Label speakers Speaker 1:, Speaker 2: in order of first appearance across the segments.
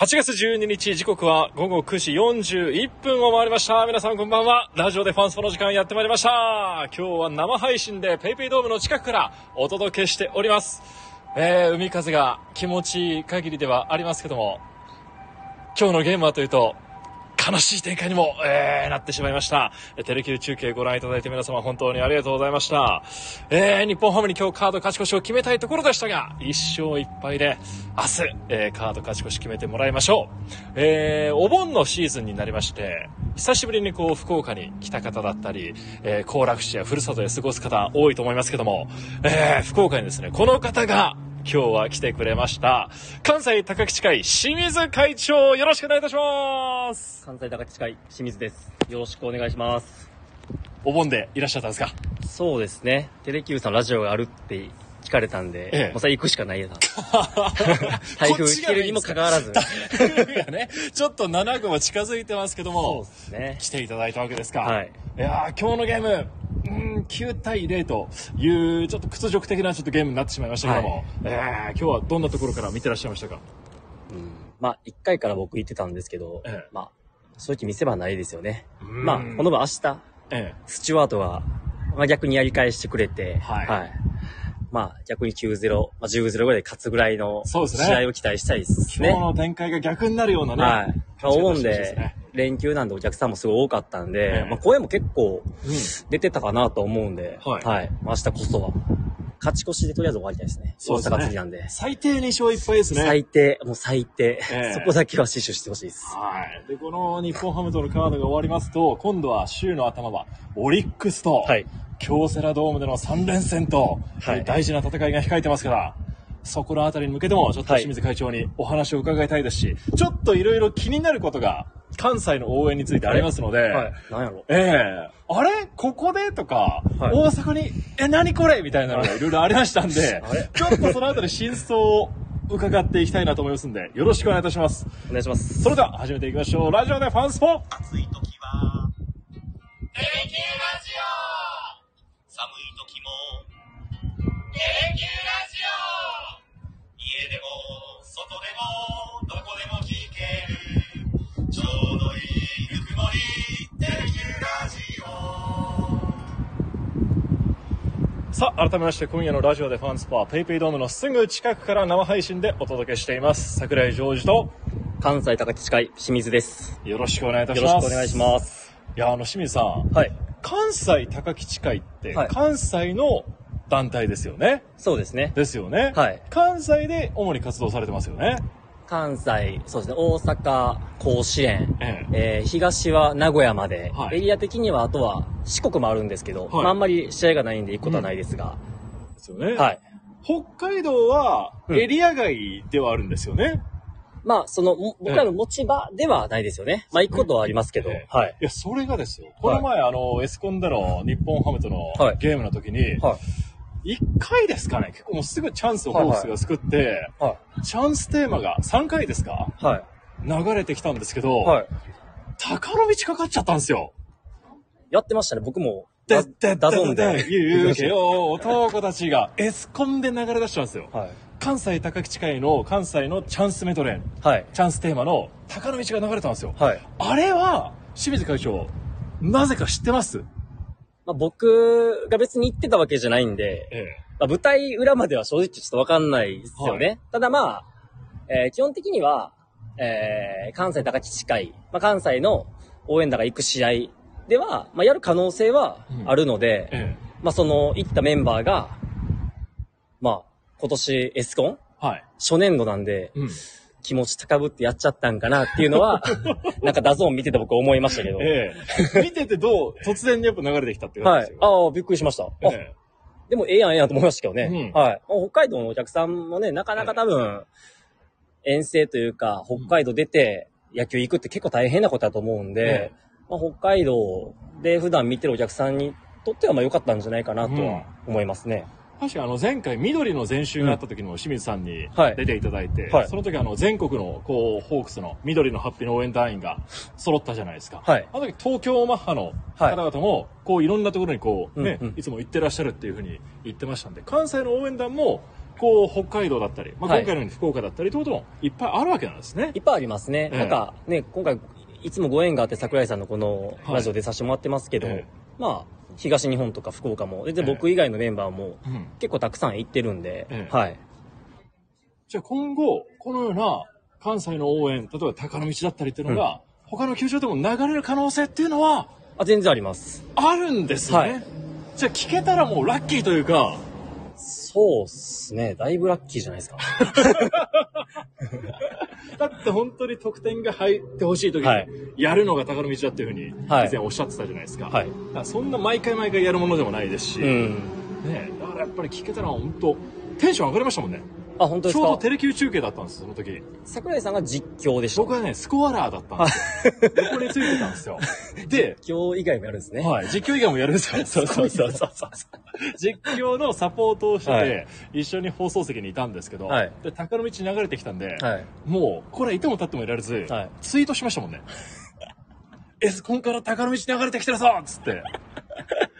Speaker 1: 8月12日時刻は午後9時41分を回りました。皆さんこんばんは。ラジオでファンスポの時間やってまいりました。今日は生配信で PayPay ドームの近くからお届けしております。えー、海風が気持ちいい限りではありますけども、今日のゲームはというと、悲しい展開にも、えー、なってしまいました。えテレキュー中継ご覧いただいて皆様本当にありがとうございました。えー、日本ハムに今日カード勝ち越しを決めたいところでしたが、1勝1敗で明日、えー、カード勝ち越し決めてもらいましょう。えー、お盆のシーズンになりまして、久しぶりにこう福岡に来た方だったり、えー、行楽地やふるさとで過ごす方多いと思いますけども、えー、福岡にですね、この方が今日は来てくれました。関西高木近い清水会長、よろしくお願いいたします。
Speaker 2: 関西高知会清水です。よろしくお願いします。
Speaker 1: お盆でいらっしゃったんですか？
Speaker 2: そうですね。テレキューさんラジオがあるって聞かれたんで、
Speaker 1: ええ
Speaker 2: もうそれ行くしかないな。台風来てるにもかかわらず。
Speaker 1: 台風がね、ちょっと7号は近づいてますけど
Speaker 2: そう
Speaker 1: も
Speaker 2: で、すね。
Speaker 1: 来ていただいたわけですか。
Speaker 2: はい。
Speaker 1: いやー今日のゲーム、うん、9対0という、ちょっと屈辱的なちょっとゲームになってしまいましたけども、
Speaker 2: はい。
Speaker 1: えー今日はどんなところから見てらっしゃいましたか？
Speaker 2: うん、まあ、1回から僕行ってたんですけど、
Speaker 1: ええ。
Speaker 2: まあ、正直見せ場ないですよね。
Speaker 1: うん。
Speaker 2: まあ、この分明日、
Speaker 1: え
Speaker 2: スチュワートが、まあ、逆にやり返してくれて、
Speaker 1: はい。
Speaker 2: まあ、逆に9-0、まあ、10-0ぐらいで勝つぐらいの
Speaker 1: そうですね。
Speaker 2: 試合を期待したいですね。
Speaker 1: 今日の展開が逆になるようなね、
Speaker 2: はい。まあ、
Speaker 1: 勝ち方
Speaker 2: お盆
Speaker 1: してほしいです
Speaker 2: で
Speaker 1: ね、
Speaker 2: 連休なんでお客さんもすごい多かったんで、
Speaker 1: ええ
Speaker 2: まあ、声も結構
Speaker 1: うん
Speaker 2: 出てたかなと思うんで、
Speaker 1: はい
Speaker 2: まあ、明日こそは、勝ち越しでとりあえず終わりたいですね。
Speaker 1: そうですね
Speaker 2: 大阪次なんで。
Speaker 1: 最低2勝1敗ですね。
Speaker 2: 最低、もう最低、
Speaker 1: ええ
Speaker 2: そこだけは死守してほしいです。
Speaker 1: はい。で、この日本ハムとのカードが終わりますと、今度は週の頭は、オリックスと、
Speaker 2: はい。
Speaker 1: 京セラドームでの3連戦と、
Speaker 2: はい
Speaker 1: 大事な戦いが控えてますから、そこのあたりに向けても、ちょっと
Speaker 2: はい
Speaker 1: 清水会長にお話を伺いたいですし、ちょっといろいろ気になることが、関西の応援についてありますので、
Speaker 2: はい。なんやろ。
Speaker 1: ええ。あれ？ここで？とか、
Speaker 2: はい。
Speaker 1: 大阪に、え、何これ？みたいなのがいろいろありましたんで
Speaker 2: あれ、
Speaker 1: ちょっとそのあたり真相を伺っていきたいなと思いますんで、よろしくお願いいたします。
Speaker 2: お願いします。
Speaker 1: それでは始めていきましょう。ラジオでファンスポ。
Speaker 3: 暑い時はテレキューラジオ。寒い時もテレキューラジオ。家でも外でもどこでも聞
Speaker 1: さあ、改めまして今夜のラジオでファンスポは PayPay ドームのすぐ近くから生配信でお届けしています。桜井ジョージと
Speaker 2: 関西高知会清水です。
Speaker 1: よろしくお願いいたし
Speaker 2: よ
Speaker 1: ます。
Speaker 2: ろしくお願いします。
Speaker 1: いや、あの、清水さん、
Speaker 2: はい。
Speaker 1: 関西高吉会って、
Speaker 2: はい
Speaker 1: 関西の団体ですよね。
Speaker 2: そうですね。
Speaker 1: ですよね。
Speaker 2: はい
Speaker 1: 関西で主に活動されてますよね。
Speaker 2: 関西、そうですね、大阪、甲子園、
Speaker 1: え
Speaker 2: えー東は名古屋まで、
Speaker 1: はい
Speaker 2: エリア的にはあとは四国もあるんですけど、
Speaker 1: はい
Speaker 2: まああんまり試合がないんで行くことはないですが、
Speaker 1: ですよね。
Speaker 2: はい。
Speaker 1: 北海道は
Speaker 2: うん
Speaker 1: エリア外ではあるんですよね。
Speaker 2: まあ、その、も僕らの持ち場ではないですよね。まあ行くことはありますけど、
Speaker 1: ええ
Speaker 2: はい。
Speaker 1: いや、それがですよ。この前、あの、エスコンでの日本ハムとの
Speaker 2: はい
Speaker 1: ゲームの時に、
Speaker 2: はい。
Speaker 1: 1回ですかね、結構もうすぐチャンスをホークスが作って、
Speaker 2: は
Speaker 1: チャンステーマが3回ですか？
Speaker 2: い。はい。
Speaker 1: 流れてきたんですけど、
Speaker 2: はい。
Speaker 1: 鷹の道かかっちゃったんですよ。
Speaker 2: やってましたね、僕も。
Speaker 1: でって
Speaker 2: DAZN で。
Speaker 1: 勇気よ、男たちがエスコンで流れ出したんですよ。
Speaker 2: はい。
Speaker 1: 関西高吉会の関西のチャンスメドレー、
Speaker 2: はい。
Speaker 1: チャンステーマの高の道が流れたんですよ。
Speaker 2: はい。
Speaker 1: あれは、清水会長、なぜか知ってます？
Speaker 2: まあ僕が別に行ってたわけじゃないんで、
Speaker 1: え
Speaker 2: まあ、舞台裏までは正直ちょっとわかんないですよね。
Speaker 1: は
Speaker 2: ただまあ、えー基本的には、えー関西高知会、まあ、関西の応援団が行く試合では、まあ、やる可能性はあるので、
Speaker 1: え。え
Speaker 2: まあ、その、行ったメンバーが、まあ、今年エスコン？
Speaker 1: え。はい。
Speaker 2: 初年度なんで、
Speaker 1: うん。
Speaker 2: 気持ち高ぶってやっちゃったんかなっていうのは、なんか DAZN 見てて僕思いましたけど。
Speaker 1: ええ。見ててどう、突然にやっぱ流れてきたって感
Speaker 2: はい
Speaker 1: じです。よ。
Speaker 2: ああ、びっくりしました。あ、
Speaker 1: え
Speaker 2: でもええやんええやんと思いましたけどね。
Speaker 1: うん
Speaker 2: はい。北海道のお客さんもね、なかなか多分、遠征というか、北海道出て野球行くって結構大変なことだと思うんで、
Speaker 1: え
Speaker 2: まあ、北海道で普段見てるお客さんにとってはまあ良かったんじゃないかなとは思いますね。
Speaker 1: 確かあの前回緑の全集があった時にも清水さんに
Speaker 2: はい。
Speaker 1: 出ていただいて、
Speaker 2: はい。
Speaker 1: その時あの全国のこうホークスの緑のハッピーの応援団員が揃ったじゃないですか。
Speaker 2: はい。
Speaker 1: あの時東京マッハの方々もこういろんなところにこうね、
Speaker 2: うんうん。
Speaker 1: いつも行ってらっしゃるっていうふうに言ってましたんで、関西の応援団もこう、北海道だったり、まあ、
Speaker 2: はい。
Speaker 1: 今回のように福岡だったりってこともいっぱいあるわけなんですね。
Speaker 2: い。っぱいありますね。
Speaker 1: ええ。
Speaker 2: なんかね、今回、いつもご縁があって桜井さんのこの
Speaker 1: はい。
Speaker 2: ラジオでさせてもらってますけど、
Speaker 1: ええ。
Speaker 2: まあ、東日本とか福岡も、全然
Speaker 1: ええ
Speaker 2: 僕以外のメンバーも
Speaker 1: うん。
Speaker 2: 結構たくさん行ってるんで、
Speaker 1: ええ
Speaker 2: はい。
Speaker 1: じゃあ今後、このような関西の応援、例えば高野道だったりっていうのが、他の球場でも流れる可能性っていうのは
Speaker 2: あ、全然あります。
Speaker 1: あるんですよね。
Speaker 2: はい
Speaker 1: じゃあ聞けたらもうラッキーというか、
Speaker 2: そうっすね。だいぶラッキーじゃないですか。
Speaker 1: だって本当に得点が入ってほしい時
Speaker 2: はい
Speaker 1: にやるのが高野道だっていうふうに
Speaker 2: はい
Speaker 1: 以前おっしゃってたじゃないですか。
Speaker 2: はい
Speaker 1: だからそんな毎回毎回やるものでもないですし、
Speaker 2: うん。
Speaker 1: ね、だからやっぱり聞けたら本当テンション上がりましたもんね。
Speaker 2: あ、本当ですか？
Speaker 1: ちょうどテレキュー中継だったんです、その時。
Speaker 2: 桜井さんが実況でした。
Speaker 1: 僕はね、スコアラーだったんですよ。横についてたんですよ。で、
Speaker 2: 実況以外もやるんですね。
Speaker 1: はい、実況以外もやるんですよ。
Speaker 2: そうそうそうそうそう。
Speaker 1: 実況のサポートをして、
Speaker 2: はい
Speaker 1: 一緒に放送席にいたんですけど、
Speaker 2: はい
Speaker 1: で高野道流れてきたんで、
Speaker 2: はい。
Speaker 1: もう、これいても立ってもいられず、
Speaker 2: はい
Speaker 1: ツイートしましたもんね。エスコンから高野道流れてきてるぞっつって。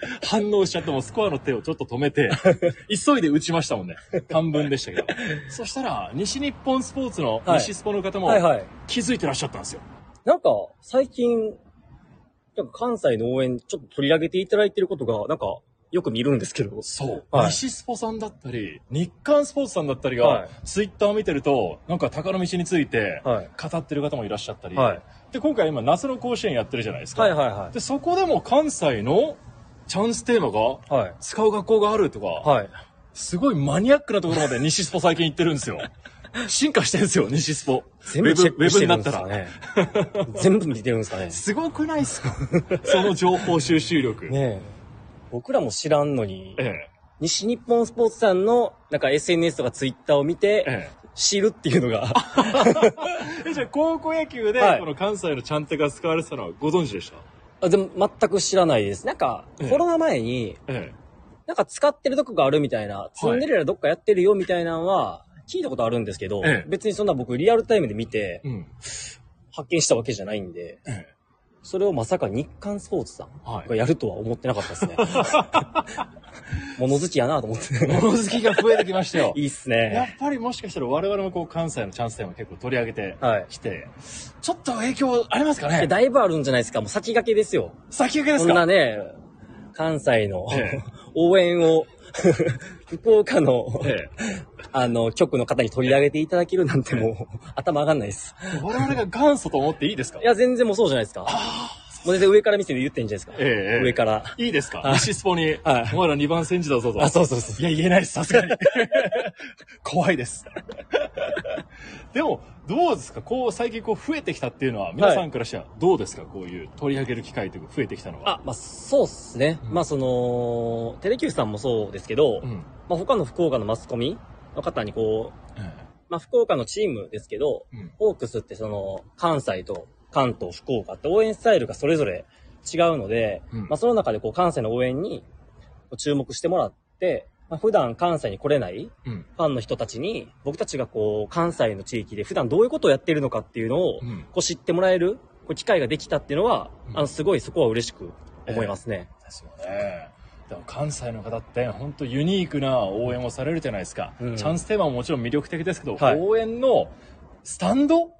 Speaker 1: 反応しちゃってもスコアの手をちょっと止めて、急いで打ちましたもんね。短文でしたけど。そしたら、西日本スポーツの
Speaker 2: はい
Speaker 1: 西スポの方も
Speaker 2: はいはい。
Speaker 1: 気づいてらっしゃったんですよ。
Speaker 2: なんか、最近、なんか関西の応援ちょっと取り上げていただいてることが、なんか、よく見るんですけど。
Speaker 1: そう。
Speaker 2: はい
Speaker 1: 西スポさんだったり、日刊スポーツさんだったりが、
Speaker 2: はい
Speaker 1: ツイッターを見てると、なんか高野道について、
Speaker 2: はい。
Speaker 1: 語ってる方もいらっしゃったり、
Speaker 2: はい
Speaker 1: で、今回今夏の甲子園やってるじゃないですか。
Speaker 2: はいはいはい。
Speaker 1: で、そこでも関西のチャンステーマが
Speaker 2: はい。
Speaker 1: 使う学校があるとか、
Speaker 2: はい。
Speaker 1: すごいマニアックなところまで西スポ最近行ってるんですよ。進化してるんですよ、西スポ。
Speaker 2: 全部チェックしてるんですか。ね。全部見てるんですかね。
Speaker 1: すごくないですか？その情報収集力。
Speaker 2: ねえ。僕らも知らんのに、
Speaker 1: ええ。
Speaker 2: 西日本スポーツさんの、なんか SNS とかツイッターを見て、
Speaker 1: え
Speaker 2: 知るっていうのが、
Speaker 1: え。え、じゃあ高校野球で、
Speaker 2: はい
Speaker 1: この関西のチャンテが使われてたのはご存知でした？
Speaker 2: あでも全く知らないです。なんか、
Speaker 1: ええ
Speaker 2: コロナ前に、
Speaker 1: え
Speaker 2: なんか使ってるとこがあるみたいな、ツンデレラどっかやってるよみたいなのは、聞いたことあるんですけど、
Speaker 1: ええ
Speaker 2: 別にそんな僕リアルタイムで見て
Speaker 1: え。うん。
Speaker 2: 発見したわけじゃないんで、
Speaker 1: え
Speaker 2: それをまさか日刊スポーツさん
Speaker 1: はい
Speaker 2: がやるとは思ってなかったですね。物好きやなと思って。
Speaker 1: え。物好きが増えてきましたよ。
Speaker 2: いいっす
Speaker 1: や
Speaker 2: ね。
Speaker 1: っぱりもしかしたら我々もこう関西のチャンステーマ結構取り上げて
Speaker 2: はい
Speaker 1: きて、ちょっと影響ありますかね？
Speaker 2: だいぶあるんじゃないですか。もう先駆けですよ。
Speaker 1: 先駆けです
Speaker 2: そんな
Speaker 1: か
Speaker 2: ね、関西の
Speaker 1: ええ
Speaker 2: 応援を、福岡の、
Speaker 1: え
Speaker 2: あの、局の方に取り上げていただけるなんてもう、頭上がんないです。
Speaker 1: え。我々が元祖と思っていいですか？
Speaker 2: いや、全然もうそうじゃないですか。もう全然上から見せて言ってんじゃないですか。
Speaker 1: ええええ
Speaker 2: 上から。
Speaker 1: いいですか？
Speaker 2: はい
Speaker 1: 西スポに、
Speaker 2: はい
Speaker 1: お前ら2番戦時だぞと。
Speaker 2: あ、そうそうそう。
Speaker 1: いや、言えないです、さすがに。怖いです。でも、どうですか？こう、最近こう増えてきたっていうのは、皆さんからしてはどうですか？こういう取り上げる機会というか増えてきたのは。
Speaker 2: あ、まあ、そうっすね。
Speaker 1: うん
Speaker 2: まあ、その、テレキューさんもそうですけど、
Speaker 1: うん。
Speaker 2: まあ、他の福岡のマスコミの方にこう、
Speaker 1: え
Speaker 2: まあ、福岡のチームですけど、
Speaker 1: えうん。
Speaker 2: ホークスってその、関西と関東、福岡って応援スタイルがそれぞれ違うので、
Speaker 1: うん
Speaker 2: まあ、その中でこう、関西の応援に注目してもらって、まあ、普段関西に来れない
Speaker 1: うん。
Speaker 2: ファンの人たちに、僕たちがこう、関西の地域で普段どういうことをやっているのかっていうのを、
Speaker 1: うん。
Speaker 2: こう知ってもらえる、こう機会ができたっていうのは、
Speaker 1: うん
Speaker 2: あの、すごいそこは嬉しく思いますね。
Speaker 1: ですよね。でも関西の方って本当ユニークな応援をされるじゃないですか。
Speaker 2: うん
Speaker 1: チャンステーマももちろん魅力的ですけど、
Speaker 2: はい
Speaker 1: 応援のスタンド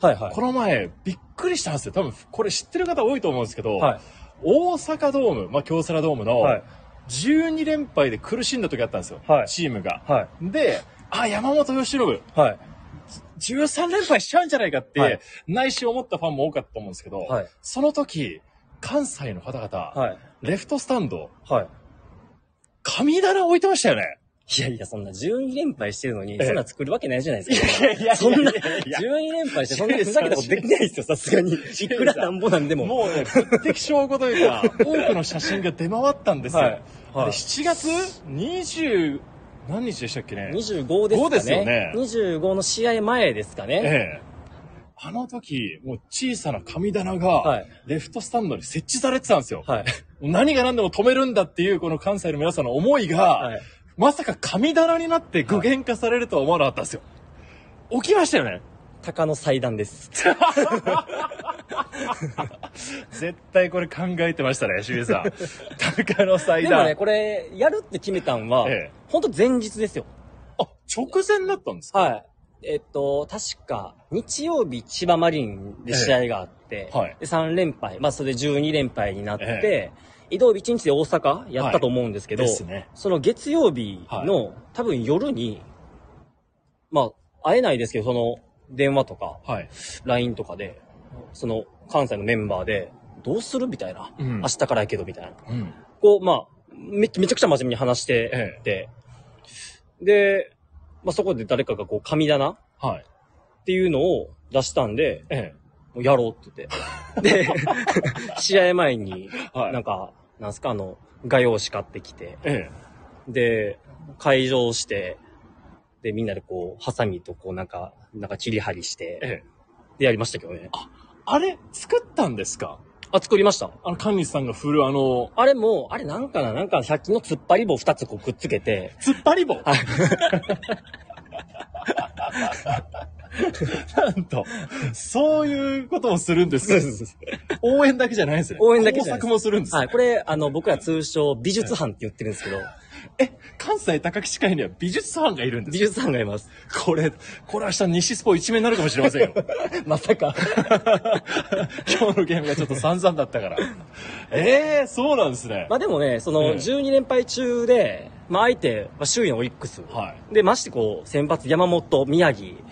Speaker 2: はいはい。
Speaker 1: この前びっくりしたんですよ。多分これ知ってる方多いと思うんですけど、
Speaker 2: はい。
Speaker 1: 大阪ドーム、まあ京セラドームの
Speaker 2: はい。
Speaker 1: 12連敗で苦しんだ時あったんですよ。
Speaker 2: はい
Speaker 1: チームが。
Speaker 2: はい。
Speaker 1: で、あ、山本由伸、
Speaker 2: はい。
Speaker 1: 13連敗しちゃうんじゃないかって、
Speaker 2: はい
Speaker 1: 内心思ったファンも多かったと思うんですけど、
Speaker 2: はい。
Speaker 1: その時、関西の方々、
Speaker 2: はい。
Speaker 1: レフトスタンド、
Speaker 2: はい。
Speaker 1: 神棚置いてましたよね。
Speaker 2: いやいや、そんな12連敗してるのに、
Speaker 1: ええ
Speaker 2: そんな作るわけないじゃないですか。
Speaker 1: いやいやいや
Speaker 2: そんな、
Speaker 1: いやいや
Speaker 2: 12連敗してそんなふざけたことできないですよ、さすがに。いくらなんぼなんでも。
Speaker 1: もうね、物的証拠というか、多くの写真が出回ったんですよ。
Speaker 2: はい
Speaker 1: で
Speaker 2: はい
Speaker 1: 7月20、何日でしたっけね
Speaker 2: 25ですかね。
Speaker 1: 5ですよね
Speaker 2: 25の試合前ですかね。
Speaker 1: ええ。あの時、もう小さな神棚
Speaker 2: は
Speaker 1: が
Speaker 2: い、
Speaker 1: レフトスタンドに設置されてたんですよ。
Speaker 2: はい。
Speaker 1: 何が何でも止めるんだっていうこの関西の皆さんの思いが、
Speaker 2: はい。
Speaker 1: まさか神棚になって具現化されるとは思わなかったんですよ。起きましたよね。
Speaker 2: 鷹の祭壇です。
Speaker 1: 絶対これ考えてましたね、清水さん。高の祭壇。
Speaker 2: でもね、これ、やるって決めたんは、
Speaker 1: ええ
Speaker 2: ほんと前日ですよ。
Speaker 1: あ、直前だったんですか？
Speaker 2: はい。えっと、確か、日曜日千葉マリンで試合があって、
Speaker 1: はい
Speaker 2: で3連敗、まあそれで12連敗になって、
Speaker 1: え
Speaker 2: 移動日1日で大阪やったと思うんですけど、
Speaker 1: ですね。
Speaker 2: その月曜日の、多分夜に、まあ、会えないですけど、その電話とか、
Speaker 1: はい。
Speaker 2: LINE とかで、その関西のメンバーで、どうするみたいな。
Speaker 1: うん
Speaker 2: 明日からやけど、みたいな。
Speaker 1: うん。
Speaker 2: こう、まあ、め、めちゃくちゃ真面目に話してて、で、まあそこで誰かがこう、神棚
Speaker 1: はい。
Speaker 2: っていうのを出したんで、
Speaker 1: え
Speaker 2: もうやろうって言って。で、試合前に、
Speaker 1: え。はい。
Speaker 2: なんか、なんすか、あの、画用紙買ってきて、
Speaker 1: え
Speaker 2: で、会場して、で、みんなでこう、ハサミとこう、なんか、なんか切り張りし
Speaker 1: え。え
Speaker 2: て、
Speaker 1: え。
Speaker 2: で、やりましたけどね。
Speaker 1: あれ、作ったんですか？
Speaker 2: あ、作りました？
Speaker 1: あの、神西さんが振るあの、
Speaker 2: あれも、あれなんかな、なんか100均の突っ張り棒2つこうくっつけて、
Speaker 1: 突っ張り棒？なんと、そういうことをするんですか応援だけじゃないんですね。
Speaker 2: 応援だけじゃない
Speaker 1: 工作もするんですね。
Speaker 2: はい、これ、あの、僕ら通称美術班って言ってるんですけど、
Speaker 1: え、関西高木市会には美術班がいるんです
Speaker 2: 美術班がいます。
Speaker 1: これ、これ明日西スポ一面になるかもしれませんよ。
Speaker 2: まさか。
Speaker 1: 今日のゲームがちょっと散々だったから。ええー、そうなんですね。
Speaker 2: まあでもね、そ
Speaker 1: え
Speaker 2: の
Speaker 1: え
Speaker 2: 12連敗中で、まあ相手、まあ周囲のオリックス。
Speaker 1: はい。
Speaker 2: で、ましてこう、先発山本、宮城って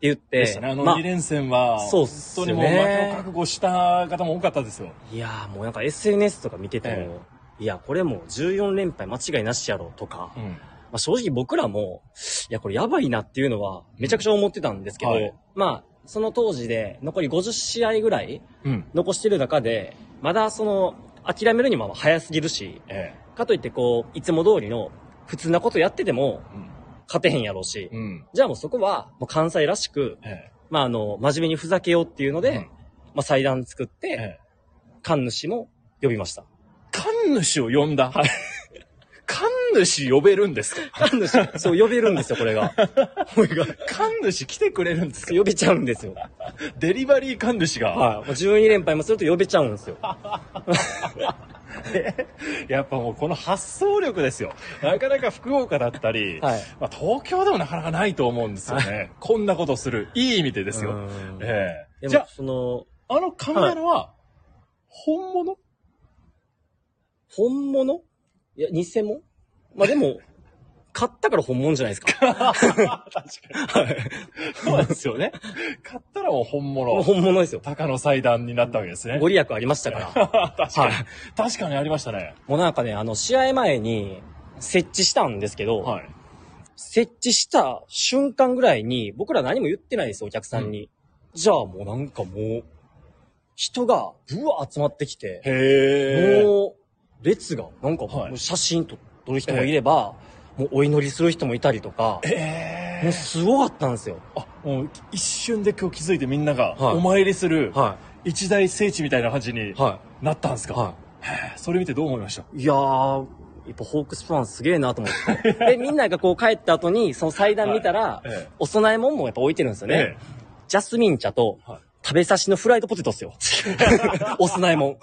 Speaker 2: 言って、
Speaker 1: でしたね。あの
Speaker 2: ま
Speaker 1: 2連戦は、
Speaker 2: そうっす
Speaker 1: 本当にもう負けを覚悟した方も多かったですよ。
Speaker 2: いやーもうなんか SNS とか見てても、
Speaker 1: え
Speaker 2: いや、これもう14連敗間違いなしやろとか、
Speaker 1: うん。
Speaker 2: まあ正直僕らも、いや、これやばいなっていうのはめちゃくちゃ思ってたんですけど、
Speaker 1: はい
Speaker 2: まあ、その当時で残り50試合ぐらい
Speaker 1: うん。
Speaker 2: 残してる中で、まだその、諦めるにも早すぎるし、
Speaker 1: え
Speaker 2: かといってこう、いつも通りの普通なことやってても
Speaker 1: え。
Speaker 2: 勝てへんやろうし、
Speaker 1: うん。うん。
Speaker 2: じゃあもうそこはもう関西らしく、
Speaker 1: ええ。
Speaker 2: まああの、真面目にふざけようっていうので、
Speaker 1: うん
Speaker 2: まあ祭壇作って、
Speaker 1: ええ。
Speaker 2: 神主も呼びました。
Speaker 1: 神主を呼んだ。神主呼べるんですか？
Speaker 2: 神主、そう呼べるんですよ、これが。これが。
Speaker 1: 神主来てくれるんですか？
Speaker 2: 呼べちゃうんですよ。
Speaker 1: デリバリー神主が。
Speaker 2: はい。もう12連敗もすると呼べちゃうんですよ。
Speaker 1: やっぱもうこの発想力ですよ。なかなか福岡だったり、
Speaker 2: はい
Speaker 1: まあ、東京でもなかなかないと思うんですよね。こんなことする。いい意味でですよ。
Speaker 2: うん
Speaker 1: ええ
Speaker 2: でも
Speaker 1: じゃ、
Speaker 2: その、
Speaker 1: あ、あのカメラは、本物？
Speaker 2: 本物？いや、偽物？まあでも、買ったから本物じゃないですか。
Speaker 1: 確かに。そうですよね。買ったらもう本物。
Speaker 2: 本物ですよ。
Speaker 1: 鷹の祭壇になったわけですね。
Speaker 2: ご利益ありましたから。
Speaker 1: 確かに、
Speaker 2: はい
Speaker 1: 確かにありましたね。
Speaker 2: もうなんかね、あの、試合前に設置したんですけど、
Speaker 1: はい。
Speaker 2: 設置した瞬間ぐらいに、僕ら何も言ってないですよ、お客さんに。じゃあもうなんかもう、人がぶわ集まってきて、
Speaker 1: へえ。
Speaker 2: もう、列が、なんか、
Speaker 1: はい
Speaker 2: もう写真と撮る人もいれば、もうお祈りする人もいたりとか、
Speaker 1: ええ。
Speaker 2: もうすごかったんですよ。
Speaker 1: あ、もう一瞬で今日気づいてみんなが
Speaker 2: はい
Speaker 1: お参りする
Speaker 2: は
Speaker 1: 一大聖地みたいな感じに
Speaker 2: い。は
Speaker 1: なったんです
Speaker 2: い。
Speaker 1: か、
Speaker 2: は
Speaker 1: へえそれ見てどう思いました？
Speaker 2: い。いやー、やっぱホークスファンすげえなと思って。で、みんながこう帰った後に、その祭壇見たら、
Speaker 1: ええ
Speaker 2: お供え物もやっぱ置いてるんですよね。
Speaker 1: え
Speaker 2: ジャスミン茶と、
Speaker 1: はい
Speaker 2: 食べさしのフライドポテトっすよ。お供え物。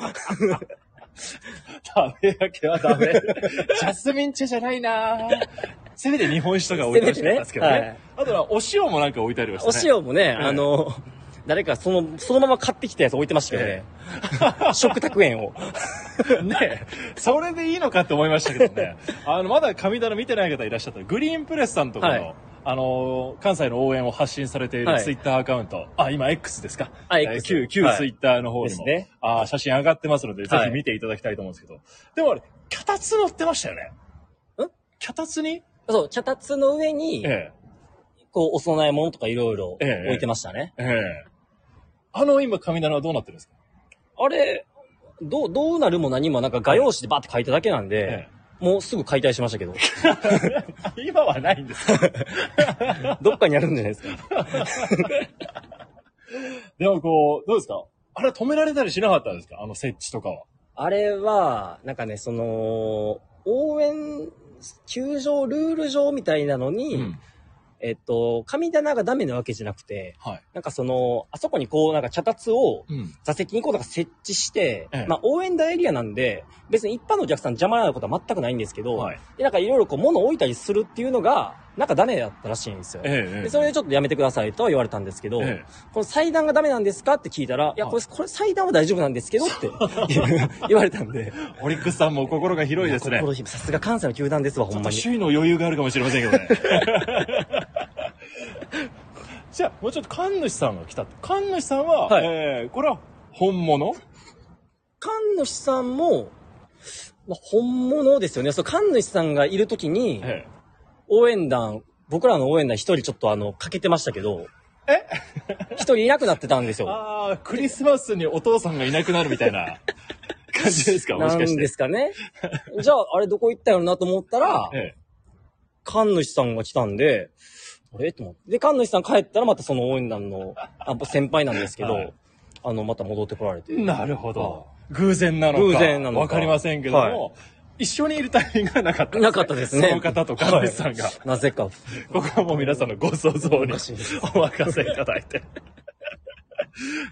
Speaker 1: 食べ焼けはダメ。ジャスミン茶じゃないなせめて日本酒とか置いてほしかったですけどね。
Speaker 2: せめてね
Speaker 1: あとはお塩もなんか置いてありました
Speaker 2: お
Speaker 1: ね。
Speaker 2: 塩もね、
Speaker 1: え
Speaker 2: あの、誰かその、そのまま買ってきたやつ置いてましたけどね。食卓園を。
Speaker 1: ねそれでいいのかって思いましたけどね。あの、まだ神棚見てない方いらっしゃったら、グリーンプレスさんとかの、
Speaker 2: はい
Speaker 1: あの、関西の応援を発信されている
Speaker 2: はい。
Speaker 1: ツイッターアカウント、あ、今 X ですか？
Speaker 2: あ
Speaker 1: え
Speaker 2: X
Speaker 1: 旧、旧
Speaker 2: はい。
Speaker 1: ツイッターの方にも、
Speaker 2: ですね。
Speaker 1: あ写真上がってますので、ぜ
Speaker 2: はい。
Speaker 1: ひ見ていただきたいと思うんですけど。でもあれ、脚立乗ってましたよね？
Speaker 2: ん？
Speaker 1: 脚立に？
Speaker 2: そう、脚立の上に、
Speaker 1: え
Speaker 2: こう、お供え物とかいろいろ
Speaker 1: ええ
Speaker 2: 置いてましたね。
Speaker 1: え、え。え。あの今神棚はどうなってるんですか？
Speaker 2: あれ、どう、どうなるも何もなんか画用紙でバーって書いただけなんで、
Speaker 1: え
Speaker 2: もうすぐ解体しましたけど。
Speaker 1: え、今はないんですか？
Speaker 2: どっかにあるんじゃないですか。
Speaker 1: でもこう、どうですか？あれ止められたりしなかったんですか？あの設置とかは。
Speaker 2: あれは、なんかね、その、応援、球場、ルール上みたいなのに、
Speaker 1: うん
Speaker 2: えっと、神棚がダメなわけじゃなくて、
Speaker 1: はい。
Speaker 2: なんかその、あそこにこう、なんか脚立を
Speaker 1: うん。
Speaker 2: 座席にこうなんか設置して、
Speaker 1: ええ
Speaker 2: まあ応援団エリアなんで、別に一般のお客さん邪魔なことは全くないんですけど、
Speaker 1: はい。
Speaker 2: でなんかいろいろこう物を置いたりするっていうのが、なんかダメだったらしいんですよ。
Speaker 1: ええええ
Speaker 2: でそれでちょっとやめてくださいとは言われたんですけど、
Speaker 1: ええ
Speaker 2: この祭壇がダメなんですかって聞いたら、いや、これ、これ祭壇は大丈夫なんですけどって 言われたんで。
Speaker 1: オリックスさんも心が広いですね。
Speaker 2: 心広いさすが関西の球団ですわ、ほんまに。
Speaker 1: ちょっと首位の余裕があるかもしれませんけどね。じゃあ、もうちょっと神主さんが来たって。神主さんは、
Speaker 2: はい
Speaker 1: えー、これは本物？
Speaker 2: 神主さんも、まあ、本物ですよね。そう、神主さんがいるときに、
Speaker 1: え
Speaker 2: 応援団、僕らの応援団一人ちょっとあの、かけてましたけど、
Speaker 1: え？
Speaker 2: 一人いなくなってたんですよ。
Speaker 1: ああ、クリスマスにお父さんがいなくなるみたいな 感じですか？も
Speaker 2: なん
Speaker 1: しかして。
Speaker 2: ですかね。じゃあ、あれどこ行ったよなと思ったら、
Speaker 1: え
Speaker 2: 神主さんが来たんで、あれと思って。で、神主さん帰ったらまたその応援団の、あ先輩なんですけど、
Speaker 1: はい
Speaker 2: あの、また戻ってこられて。
Speaker 1: えなるほど。偶然なのか。
Speaker 2: 偶然なのか
Speaker 1: わかりませんけども、
Speaker 2: はい
Speaker 1: 一緒にいるタイミングがなかった。
Speaker 2: なかったですね。
Speaker 1: その方と神主さんが。
Speaker 2: はいなぜか。
Speaker 1: ここはもう皆さんのご想像に
Speaker 2: お
Speaker 1: 任せいただいて。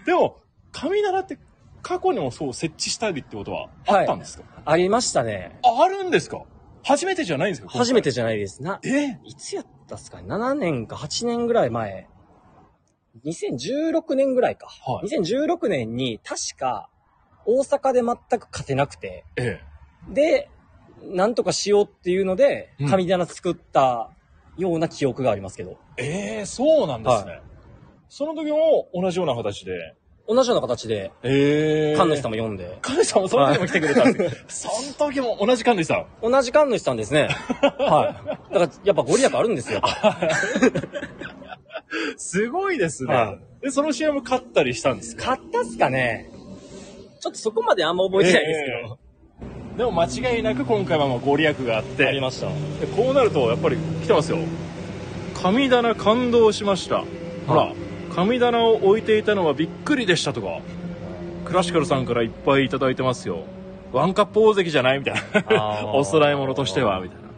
Speaker 1: でも、神奈って過去にもそう設置したりってことはあったんですか、
Speaker 2: ありましたね。
Speaker 1: あ、あるんですか？初めてじゃないんですか
Speaker 2: 初めてじゃないです。な、
Speaker 1: え？
Speaker 2: いつやったっすかね ?7 年か8年ぐらい前。2016年ぐらいか。
Speaker 1: はい
Speaker 2: 2016年に確か大阪で全く勝てなくて、
Speaker 1: え
Speaker 2: で、なんとかしようっていうので
Speaker 1: うん、
Speaker 2: 神棚作ったような記憶がありますけど、
Speaker 1: え。ええそうなんですね。その時も同じような形で？
Speaker 2: 同じような形で、
Speaker 1: ええ
Speaker 2: 神主さんも読んで、
Speaker 1: 神主さんもその時も来てくれたんですよ。その時も同じ神主さん。
Speaker 2: 同じ神主さんですね。はい。だから、やっぱご利益あるんですよ。
Speaker 1: すごいですね。
Speaker 2: は
Speaker 1: で、その試合も勝ったりしたんですか？
Speaker 2: 買ったっすかねちょっとそこまであんま覚えてないですけど。
Speaker 1: でも間違いなく今回はもうご利益があって。
Speaker 2: ありました。
Speaker 1: でこうなるとやっぱり来てますよ神棚感動しましたほら神棚を置いていたのはびっくりでしたとか。クラシカルさんからいっぱいいただいてますよ。ワンカップ大関じゃないみたいな。お供え物としてはみたいな。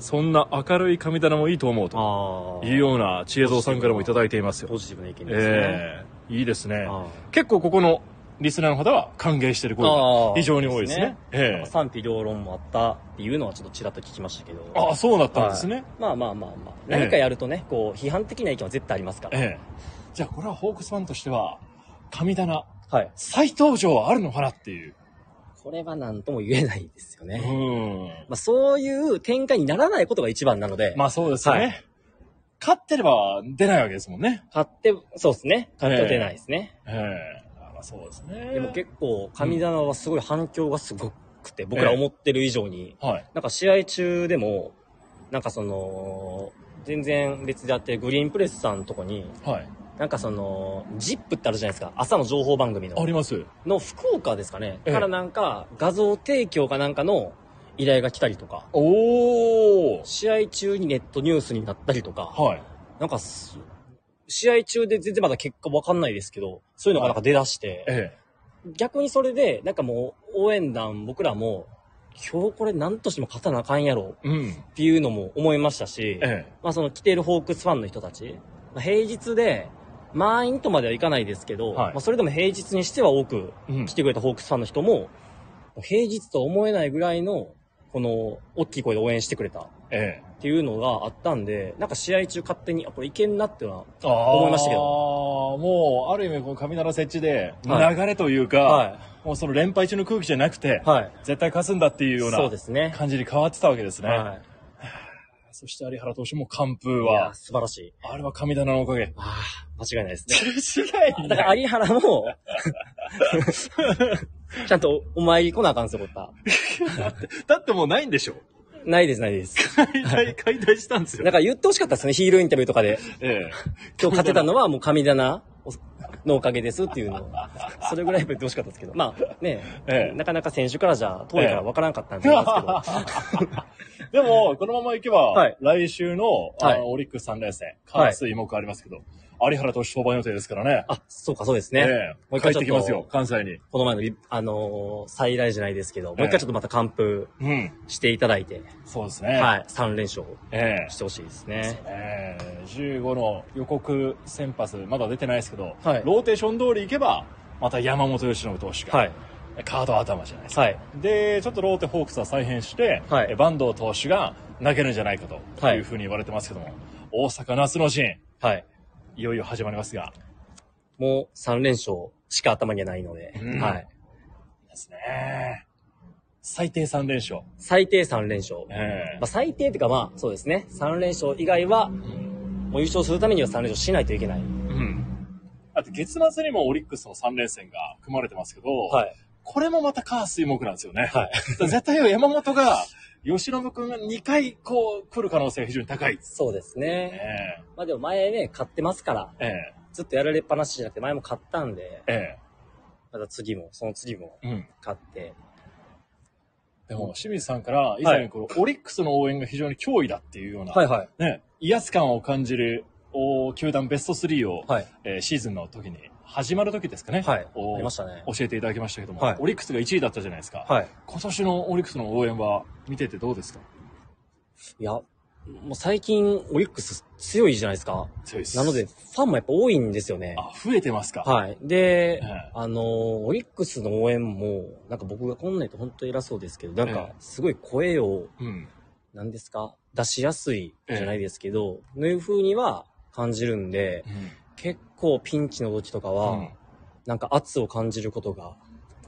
Speaker 1: そんな明るい神棚もいいと思うと。
Speaker 2: あ
Speaker 1: いうような知恵蔵さんからもいただいていますよ。
Speaker 2: ポジティブな意見ですね。
Speaker 1: ええいいですね。
Speaker 2: あ
Speaker 1: 結構ここのリスナーの方は歓迎してる声
Speaker 2: あ
Speaker 1: が
Speaker 2: ー。
Speaker 1: 非常に多いですね。ええ。
Speaker 2: 賛否両論もあったっていうのはちょっとちらっと聞きましたけど。
Speaker 1: ああそうだったんですね、
Speaker 2: はい。まあまあまあまあ。
Speaker 1: ええ。
Speaker 2: 何かやるとね、こう、批判的な意見は絶対ありますから。
Speaker 1: ええ。じゃあこれはホークスファンとしては、神棚、
Speaker 2: はい。
Speaker 1: 再登場はあるのかなっていう。
Speaker 2: これは何とも言えないですよ
Speaker 1: う
Speaker 2: ね。
Speaker 1: ん。
Speaker 2: まあそういう展開にならないことが一番なので、
Speaker 1: まあそうですよね。
Speaker 2: はい
Speaker 1: 勝ってれば出ないわけですもんね。
Speaker 2: 買って、そうですね。買っては出ないですね。
Speaker 1: ええあまあそうですね。
Speaker 2: でも結構、神棚はすごい反響がすごくて、僕ら思ってる以上に、
Speaker 1: はい。
Speaker 2: なんか試合中でも、なんかその、全然別でやってるグリーンプレスさんのとこに、
Speaker 1: はい。
Speaker 2: なんかその、ジップってあるじゃないですか。朝の情報番組の。
Speaker 1: あります。
Speaker 2: の福岡ですかね。
Speaker 1: ええ
Speaker 2: からなんか、画像提供かなんかの依頼が来たりとか、
Speaker 1: おー。
Speaker 2: 試合中にネットニュースになったりとか、
Speaker 1: はい。
Speaker 2: なんかす、試合中で全然まだ結果わかんないですけど、そういうのがなんか出だして、
Speaker 1: え
Speaker 2: 逆にそれで、なんかもう応援団僕らも、今日これ何としても勝たなあかんやろ
Speaker 1: え。うん。
Speaker 2: っていうのも思いましたし、
Speaker 1: え
Speaker 2: まあその来ているホークスファンの人たち、まあ、平日で満員とまではいかないですけど、
Speaker 1: はい
Speaker 2: まあそれでも平日にしては多く
Speaker 1: え。うん
Speaker 2: 来。てくれたホークスファンの人も、平日とは思えないぐらいの、この、大きい声で応援してくれたっ
Speaker 1: え
Speaker 2: ていうのがあったんで、なんか試合中勝手に、あ、これいけんなっては、
Speaker 1: え。あ
Speaker 2: 思いましたけど
Speaker 1: ど。もう、ある意味、この神奈設置で、
Speaker 2: はい
Speaker 1: 流れというか、
Speaker 2: は
Speaker 1: もうその連敗中の空気じゃなくて、
Speaker 2: はい。
Speaker 1: 絶対勝つんだっていうような
Speaker 2: そうですね。
Speaker 1: 感じに変わってたわけですね。
Speaker 2: は
Speaker 1: そして有原投手も完封
Speaker 2: い。いや
Speaker 1: は、
Speaker 2: 素晴らしい。
Speaker 1: あれは神棚のおかげ。
Speaker 2: ああ、間違いないですね。
Speaker 1: 違い
Speaker 2: だから有原も、ちゃんとお参り来なあかんすよ、こった。
Speaker 1: だってもうないんでしょ？
Speaker 2: ないです、ないです。
Speaker 1: 解体、解体したんですよ。
Speaker 2: だから言ってほしかったですね、ヒールインタビューとかで。
Speaker 1: ええ。
Speaker 2: 今日勝てたのはもう神棚のおかげですっていうの。を。それぐらい言ってほしかったですけど。まあね、
Speaker 1: え。え
Speaker 2: なかなか選手からじゃ遠いから分からんかったんで思いますけど。
Speaker 1: でも、このままいけば、
Speaker 2: はい。
Speaker 1: 来週の、
Speaker 2: はい。
Speaker 1: オリックス3連戦、関水目ありますけど、有原投手登板予定ですからね。
Speaker 2: あ、そうか、そうですね。
Speaker 1: ええ
Speaker 2: もう一
Speaker 1: 帰
Speaker 2: 回ちょっ
Speaker 1: てきますよ、関西に。
Speaker 2: この前のリ、あのー再来じゃないですけど、もう一回ちょっとまた完封
Speaker 1: うん。
Speaker 2: していただいて、
Speaker 1: そうですね。
Speaker 2: はい、3連勝
Speaker 1: ええ
Speaker 2: してほしいですね。
Speaker 1: ええ15の予告先発、まだ出てないですけど、
Speaker 2: はい
Speaker 1: ローテーション通りいけば、また山本由伸投手が、
Speaker 2: はい。
Speaker 1: カード頭じゃないですか。
Speaker 2: はい。
Speaker 1: で、ちょっとローテホークスは再編して、
Speaker 2: はい
Speaker 1: え坂東投手が投げるんじゃないかと
Speaker 2: はい
Speaker 1: いうふうに言われてますけども、大阪夏の陣、
Speaker 2: はい。
Speaker 1: いよいよ始まりますが。
Speaker 2: もう3連勝しか頭にはないので、
Speaker 1: うん
Speaker 2: はい。
Speaker 1: ですね。最低3連勝。
Speaker 2: 最低3連勝。
Speaker 1: え
Speaker 2: まあ、最低っていうかまあ、そうですね。3連勝以外は、もう優勝するためには3連勝しないといけない。
Speaker 1: うん。だって月末にもオリックスの3連戦が組まれてますけど、
Speaker 2: はい。
Speaker 1: これもまた火水木なんですよね。
Speaker 2: はい。
Speaker 1: 絶対山本が、吉信くんが2回こう来る可能性が非常に高い。
Speaker 2: そうですね。
Speaker 1: え
Speaker 2: まあでも前ね、勝ってますから、
Speaker 1: ええ
Speaker 2: ずっとやられっぱなしじゃなくて前も勝ったんで、
Speaker 1: ええ
Speaker 2: また次も、その次も
Speaker 1: えうん。
Speaker 2: 勝って、
Speaker 1: でも、清水さんから、以前にこの、オリックスの応援が非常に脅威だっていうような、
Speaker 2: はいはい。
Speaker 1: ね、威圧感を感じる、お球団ベスト3を、
Speaker 2: はい。
Speaker 1: えーシーズンの時に、始まる時ですかね。
Speaker 2: はい。
Speaker 1: お
Speaker 2: ありましたね。
Speaker 1: 教えていただきましたけども、
Speaker 2: はい
Speaker 1: オリックスが1位だったじゃないですか。
Speaker 2: はい。
Speaker 1: 今年のオリックスの応援は見ててどうですか？
Speaker 2: いや、もう最近、オリックス強いじゃないですか。
Speaker 1: 強いです。
Speaker 2: なので、、ファンもやっぱ多いんですよね。
Speaker 1: あ、増えてますか？
Speaker 2: はい。で、
Speaker 1: ええ
Speaker 2: あのーオリックスの応援も、なんか僕がこんなんと本当偉そうですけど、なんか
Speaker 1: ええ、
Speaker 2: すごい声を、
Speaker 1: うん。
Speaker 2: なんですか？出しやすいじゃないですけど、のいう風には感じるんで、結構ピンチの時とかは、
Speaker 1: うん
Speaker 2: なんか圧を感じることが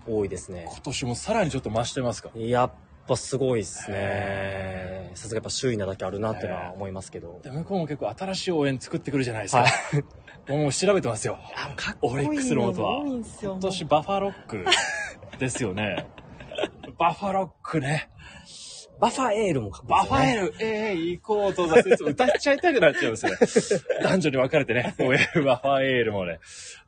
Speaker 2: 多いですね。
Speaker 1: 今年もさらにちょっと増してますか？
Speaker 2: やっぱすごいっす
Speaker 1: へ
Speaker 2: ね。さすがやっぱ周囲なだけあるなってのは思いますけど。
Speaker 1: で向こうも結構新しい応援作ってくるじゃないですか。もう調べてますよ。
Speaker 2: かっ
Speaker 1: オリックスのことは今年バファロックですよね。バファロックね。
Speaker 2: バファエールもか。
Speaker 1: バファエル、ええ行こうと挫折歌っちゃいたくなっちゃうんですよね。男女に分かれてね、バファエールもね、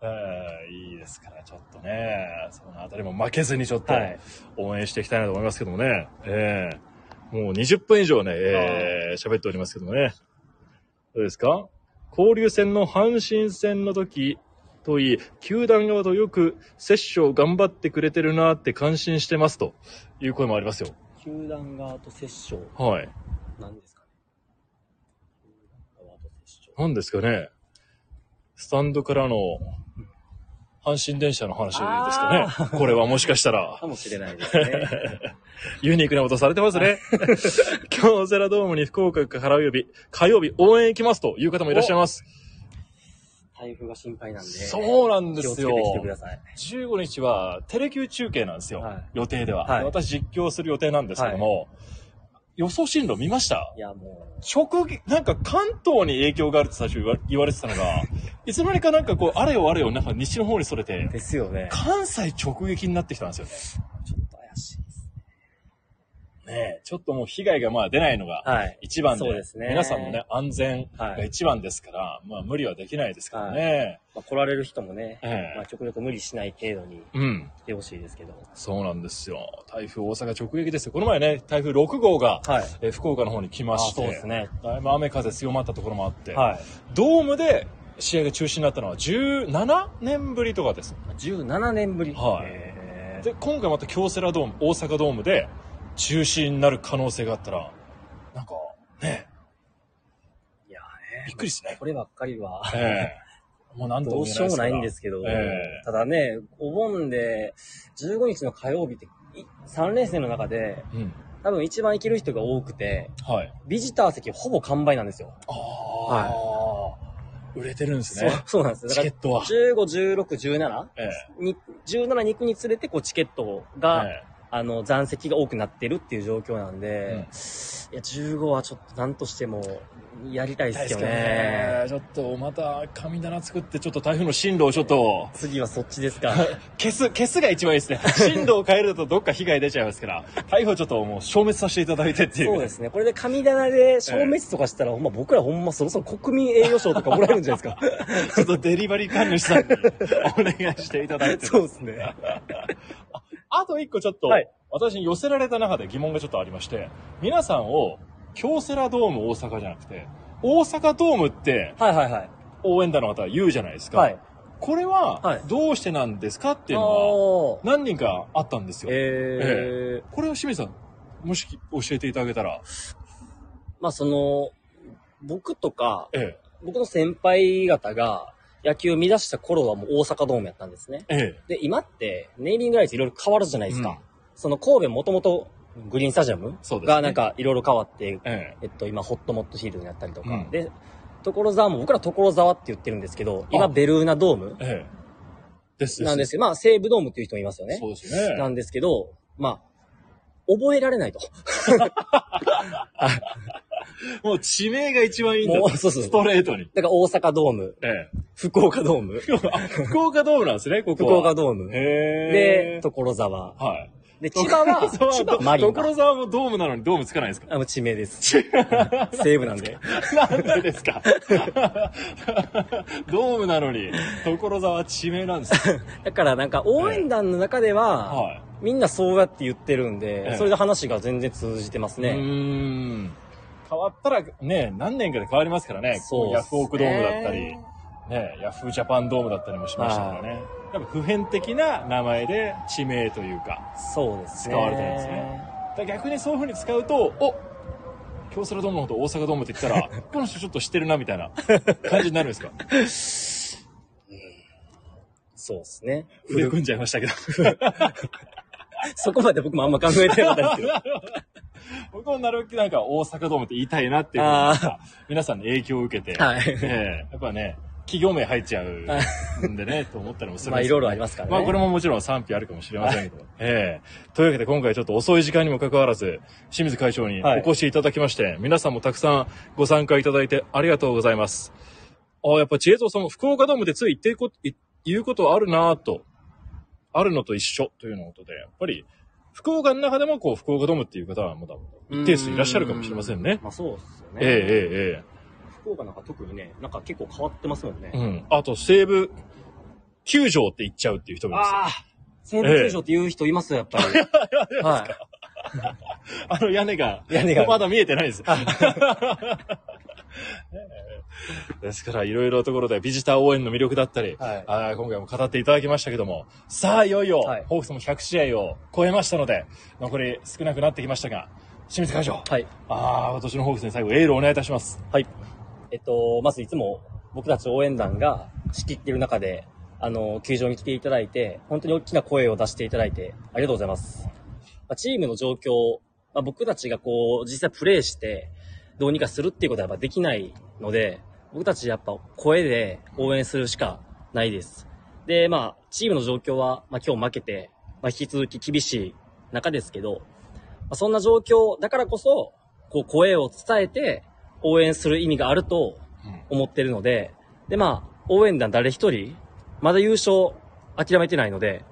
Speaker 1: うんいいですから、ちょっとね、そのあたりも負けずにちょっと
Speaker 2: はい。
Speaker 1: 応援していきたいなと思いますけどもね。ええもう20分以上ね、ええ喋っておりますけどもね。どうですか？交流戦の阪神戦の時といい、球団側とよく接触頑張ってくれてるなって感心してますという声もありますよ。
Speaker 2: 球団側と接触、
Speaker 1: はい。
Speaker 2: なんですかね。球団側と接触。
Speaker 1: 何ですかねスタンドからの阪神電車の話ですかねこれはもしかしたら
Speaker 2: かもしれないですね。
Speaker 1: ユニークなことされてますね。京セラドームに福岡から火曜日、火曜日応援行きますという方もいらっしゃいます。
Speaker 2: 台風が心配なんで。
Speaker 1: そうなんですよ
Speaker 2: 気をつけてきてください。
Speaker 1: 15日はテレキュー中継なんですよ。
Speaker 2: はい
Speaker 1: 予定では、
Speaker 2: はい
Speaker 1: で私実況する予定なんですけども、予想進路見ました？
Speaker 2: いや、も
Speaker 1: 直撃、なんか関東に影響があるって最初言われてたのが、いつの間にかなんかこう、あれよあれよ、なんか西の方にそれて
Speaker 2: う、、ですよね。
Speaker 1: 関西直撃になってきたんですよね。
Speaker 2: ちょっと怪しいです
Speaker 1: ねえちょっともう被害がまあ出ないのが。一番で、
Speaker 2: そうですね
Speaker 1: 皆さんのね、安全
Speaker 2: はい
Speaker 1: が一番ですから、まあ無理はできないですからね。
Speaker 2: まあ、来られる人もね、
Speaker 1: ええ
Speaker 2: まあ、極力無理しない程度に
Speaker 1: うん。
Speaker 2: 来てほしいですけど。
Speaker 1: そうなんですよ。台風大阪直撃ですよ。この前ね、台風6号が、
Speaker 2: はい。
Speaker 1: えー福岡の方に来ま
Speaker 2: あ
Speaker 1: して、
Speaker 2: そうですね。
Speaker 1: だいぶ雨風強まったところもあって、
Speaker 2: はい。
Speaker 1: ドームで試合が中止になったのは17年ぶりとかです。
Speaker 2: 17年ぶり。
Speaker 1: はいで、今回また京セラドーム、大阪ドームで中止になる可能性があったら、なんか、ね、
Speaker 2: いや
Speaker 1: びっくりですね。
Speaker 2: こればっかりは、
Speaker 1: ええ もうなんと
Speaker 2: どうしようもないんですすけど、
Speaker 1: ええ
Speaker 2: ただね、お盆で、15日の火曜日って、3連戦の中で。
Speaker 1: うん。
Speaker 2: 多分一番行ける人が多くて、
Speaker 1: はい。
Speaker 2: ビジター席ほぼ完売なんですよ。
Speaker 1: ああ、売れてるんです
Speaker 2: そう
Speaker 1: ね。、
Speaker 2: そうなんです
Speaker 1: チケットは。
Speaker 2: 15、16、17?
Speaker 1: え
Speaker 2: に17に行くにつれて、こう、チケット
Speaker 1: え
Speaker 2: が、
Speaker 1: え
Speaker 2: あの、残席が多くなってるっていう状況なんで、
Speaker 1: うん
Speaker 2: いや、15はちょっと何としても、やりたい
Speaker 1: え
Speaker 2: ですけどね。
Speaker 1: ね。ちょっとまた神棚作って、ちょっと台風の進路をちょっと、
Speaker 2: 次はそっちですか。
Speaker 1: 消す、消すが一番いいですね。進路を変えるとどっか被害出ちゃいますから、台風はちょっともう消滅させていただいてっていう。
Speaker 2: そうですね。これで神棚で消滅とかしたら、ほんま僕らほんまそろそろ国民栄誉賞とかもらえるんじゃないですか。
Speaker 1: ちょっとデリバリー管理さんにお願いしていただいて。
Speaker 2: そうですね。
Speaker 1: あと一個ちょっと、
Speaker 2: はい
Speaker 1: 私に寄せられた中で疑問がちょっとありまして、皆さんを京セラドーム大阪じゃなくて、大阪ドームって
Speaker 2: はいはいはい。
Speaker 1: 応援団の方は言うじゃないですか。
Speaker 2: はい。
Speaker 1: これは
Speaker 2: はい
Speaker 1: どうしてなんですかっていうのは何人かあったんですよ。
Speaker 2: えー、
Speaker 1: これを清水さん、もし教えていただけたら。
Speaker 2: まあその、僕とか、
Speaker 1: え
Speaker 2: 僕の先輩方が野球を見出した頃はもう大阪ドームやったんですね。
Speaker 1: え。え
Speaker 2: で、今ってネーミングライツいろいろ変わるじゃないですか。
Speaker 1: うん
Speaker 2: その神戸もともとグリーンスタジアムがなんかいろいろ変わって、
Speaker 1: え
Speaker 2: えっと、今、ホットモットフィールドになったりとか、
Speaker 1: うん
Speaker 2: で、所沢も、僕ら所沢って言ってるんですけど、
Speaker 1: あ
Speaker 2: 今、ベルーナドーム
Speaker 1: えええ。です
Speaker 2: なんですけど、まあ、西武ドームっていう人もいますよね。
Speaker 1: そうですよね。
Speaker 2: なんですけど、まあ、覚えられないと。
Speaker 1: もう地名が一番いいんだ
Speaker 2: もうそうそう
Speaker 1: ストレートに。
Speaker 2: だから大阪ドーム、
Speaker 1: ええ。
Speaker 2: 福岡ドーム、
Speaker 1: あ 福岡ドームなんですね、ここは。
Speaker 2: 福岡ドーム、
Speaker 1: へえ。
Speaker 2: で、所沢。
Speaker 1: はい。
Speaker 2: で、千葉は、
Speaker 1: 所
Speaker 2: 千葉マリンバ。
Speaker 1: 所沢もドームなのにドームつかないんですか？
Speaker 2: あ、もう地名です。西武なんで。
Speaker 1: なんでですか？ドームなのに、所沢地名なんですか？
Speaker 2: だからなんか応援団の中では、
Speaker 1: はい。
Speaker 2: みんなそうやって言ってるんで、
Speaker 1: ええ
Speaker 2: それで話が全然通じてますね。
Speaker 1: うーん。変わったらね、何年かで変わりますからね。
Speaker 2: そうね
Speaker 1: ヤフオクドームだったり、ね、ヤフージャパンドームだったりもしましたからね。やっぱ普遍的な名前で地名というか、
Speaker 2: そうですね。
Speaker 1: 使われてるんですねだ逆にそういう風に使うと、お京セラドームのこと大阪ドームって言ったら、この人ちょっと知ってるなみたいな感じになるんですか？
Speaker 2: そうですね。
Speaker 1: 腕組んじゃいましたけど。
Speaker 2: そこまで僕もあんま考えてなかったですけど。
Speaker 1: 僕もなるべくなんか大阪ドームって言いたいなっていう皆さんに影響を受けて、
Speaker 2: はい。
Speaker 1: ええ。やっぱね、企業名入っちゃうんでね、と思ったりもするんですけど。
Speaker 2: まあいろいろありますからね。
Speaker 1: まあこれももちろん賛否あるかもしれませんけど。ええ。というわけで今回ちょっと遅い時間にもかかわらず、清水会長にお越しいただきまして、皆さんもたくさんご参加いただいてありがとうございます。ああ、やっぱ知恵蔵さんも福岡ドームでつい言っていこい言うことあるなぁと、あるのと一緒というのことで、やっぱり福岡の中でもこう福岡ドームっていう方はまだ一定数いらっしゃるかもしれませんね。
Speaker 2: まあそうですよね。
Speaker 1: えええええ
Speaker 2: 福岡なんか特にね、なんか結構変わってますもんね。
Speaker 1: えうん。あと西武球場って言っちゃうっていう人もいますよ
Speaker 2: ああ西武球場って言う人いますよ、やっぱり。はい。
Speaker 1: あの屋根が、
Speaker 2: 屋根が
Speaker 1: まだ見えてないです。ですから、いろいろなところでビジター応援の魅力だったり、
Speaker 2: はい
Speaker 1: あー今回も語っていただきましたけども、さあ、いよいよ、
Speaker 2: はい
Speaker 1: ホークスも100試合を超えましたので、残り少なくなってきましたが、清水会長、
Speaker 2: はい。
Speaker 1: ああ、今年のホークスに最後エールをお願いいたします。
Speaker 2: はい。えっと、まずいつも僕たち応援団が仕切ってる中で、あの、球場に来ていただいて、本当に大きな声を出していただいて、ありがとうございます。まあ、チームの状況、まあ、僕たちがこう、実際プレイして、どうにかするっていうことはやっぱできないので、僕たちやっぱ声で応援するしかないです。で、まあ、チームの状況は、まあ今日負けて、まあ引き続き厳しい中ですけど、まあ、そんな状況だからこそ、こう声を伝えて応援する意味があると思ってるので、でまあ、応援団誰一人、まだ優勝諦めてないので、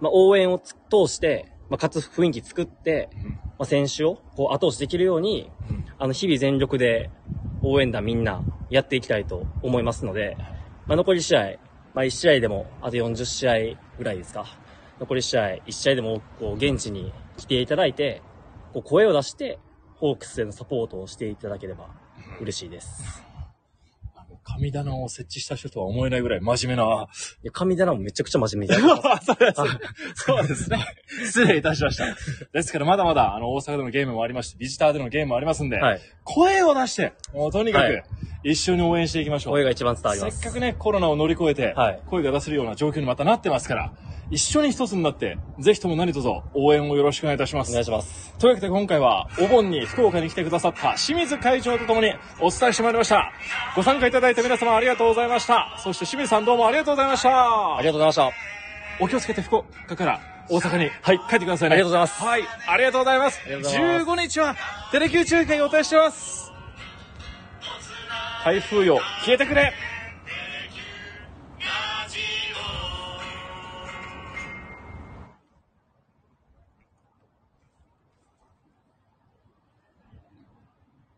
Speaker 2: まあ応援をつ通して、まあ勝つ雰囲気作って、まあ選手をこう後押しできるように、あの日々全力で応援団みんなやっていきたいと思いますので、まあ残り試合、まあ1試合でもあと40試合ぐらいですか。残り試合、1試合でもこう現地に来ていただいて、こう声を出して、ホークスへのサポートをしていただければ嬉しいです。
Speaker 1: 神棚を設置した人とは思えないぐらい真面目な、
Speaker 2: いや、神棚もめちゃくちゃ真面目で。
Speaker 1: そうですそうですね。失礼いたしました。ですからまだまだ、あの、大阪でのゲームもありまして、ビジターでのゲームもありますんで、
Speaker 2: はい。
Speaker 1: 声を出して、もうとにかく
Speaker 2: はい、
Speaker 1: 一緒に応援していきましょう。
Speaker 2: 声が一番伝わります。
Speaker 1: せっかくね、コロナを乗り越えて
Speaker 2: はい、
Speaker 1: 声が出せるような状況にまたなってますから、一緒に一つになって、ぜひとも何卒応援をよろしくお願いいたします
Speaker 2: お願い。します。
Speaker 1: というわけで今回は、お盆に福岡に来てくださった清水会長とともにお伝えしてまいりました。ご参加いただいた皆様ありがとうございました。そして清水さんどうもありがとうございました。
Speaker 2: ありがとうございました。
Speaker 1: お気をつけて福岡から大阪に、はい、帰ってくださいね。
Speaker 2: ありがとうございます
Speaker 1: はい、ありがとうございます。
Speaker 2: ます
Speaker 1: 15日はテレキュー中継予定してます。台風よ、消えてくれ